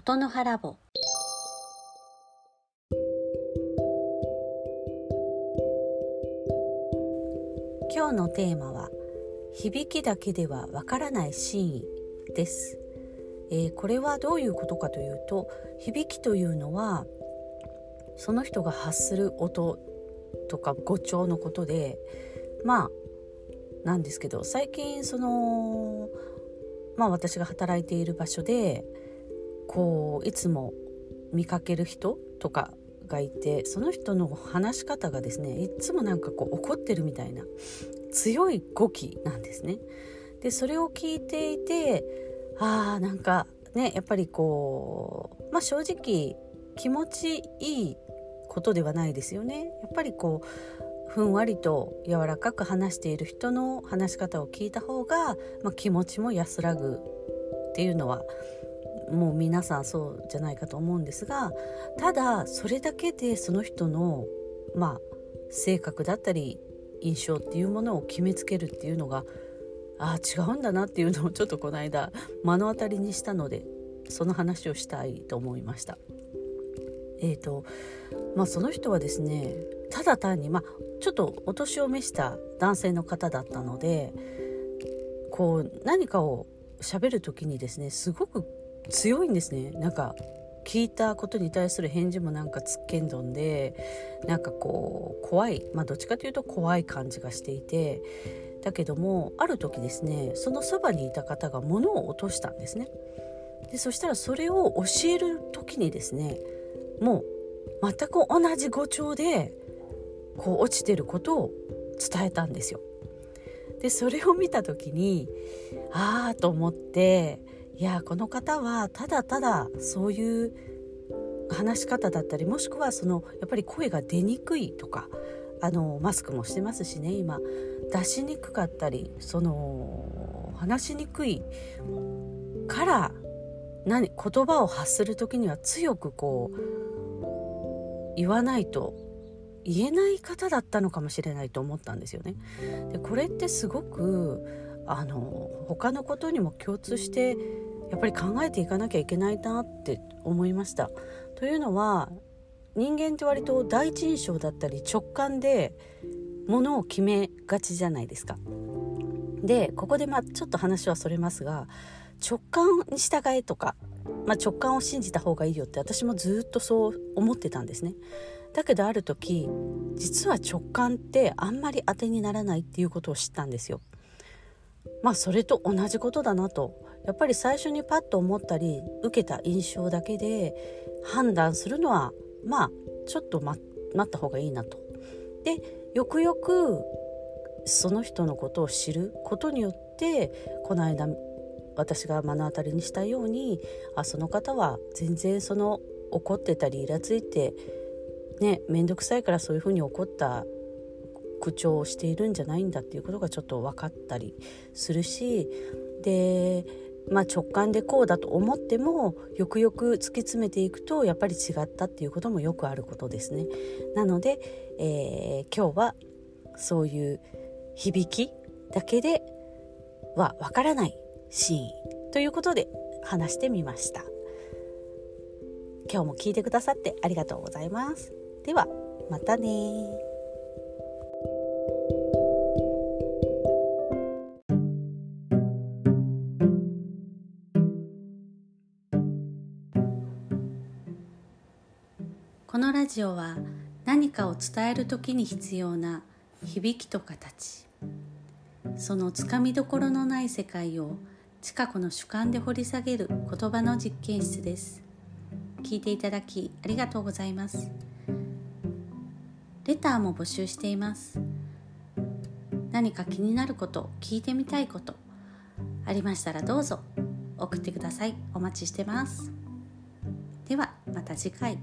ことの葉ラボ今日のテーマは響きだけではわからない真意です、えー、これはどういうことかというと響きというのはその人が発する音とか語調のことでまあなんですけど最近そのまあ私が働いている場所でこういつも見かける人とかがいてその人の話し方がですねいつもなんかこう怒ってるみたいな強い語気なんですね。でそれを聞いていてあーなんかねやっぱりこうまあ正直気持ちいいことではないですよね。やっぱりこうふんわりと柔らかく話している人の話し方を聞いた方が、まあ、気持ちも安らぐっていうのはもう皆さんそうじゃないかと思うんですがただそれだけでその人のまあ性格だったり印象っていうものを決めつけるっていうのがああ違うんだなっていうのをちょっとこの間目の当たりにしたのでその話をしたいと思いました。えーとまあ、その人はですねただ単に、まあ、ちょっとお年を召した男性の方だったのでこう何かを喋る時にですねすごく強いんですね。なんか聞いたことに対する返事もなんかつっけんどんでなんかこう怖い。まあどっちかというと怖い感じがしていて。だけどもある時ですねそのそばにいた方が物を落としたんですね。でそしたらそれを教える時にですねもう全く同じ語調でこう落ちてることを伝えたんですよ。でそれを見た時にああと思っていやこの方はただただそういう話し方だったりもしくはそのやっぱり声が出にくいとかあのマスクもしてますしね今出しにくかったりその話しにくいから何言葉を発する時には強くこう言わないと言えない方だったのかもしれないと思ったんですよね。でこれってすごくあの他のことにも共通してやっぱり考えていかなきゃいけないなって思いました。というのは人間って割と第一印象だったり直感でものを決めがちじゃないですか。でここでまあちょっと話はそれますが直感に従えとか、まあ、直感を信じた方がいいよって私もずっとそう思ってたんですね。だけどある時実は直感ってあんまり当てにならないっていうことを知ったんですよ。まあそれと同じことだなとやっぱり最初にパッと思ったり受けた印象だけで判断するのはまあちょっと待った方がいいなと。でよくよくその人のことを知ることによってこの間私が目の当たりにしたようにあその方は全然その怒ってたりイラついてね面倒くさいからそういうふうに怒った口調をしているんじゃないんだっていうことがちょっと分かったりするしで、まあ、直感でこうだと思ってもよくよく突き詰めていくとやっぱり違ったっていうこともよくあることですね。なので、えー、今日はそういう響きだけではわからないシーンということで話してみました。今日も聞いてくださってありがとうございます。ではまたねこのラジオは何かを伝える時に必要な響きと形そのつかみどころのない世界を近くの主観で掘り下げる言葉の実験室です。聞いていただきありがとうございます。レターも募集しています。何か気になること聞いてみたいことありましたらどうぞ送ってください。お待ちしてます。ではまた次回。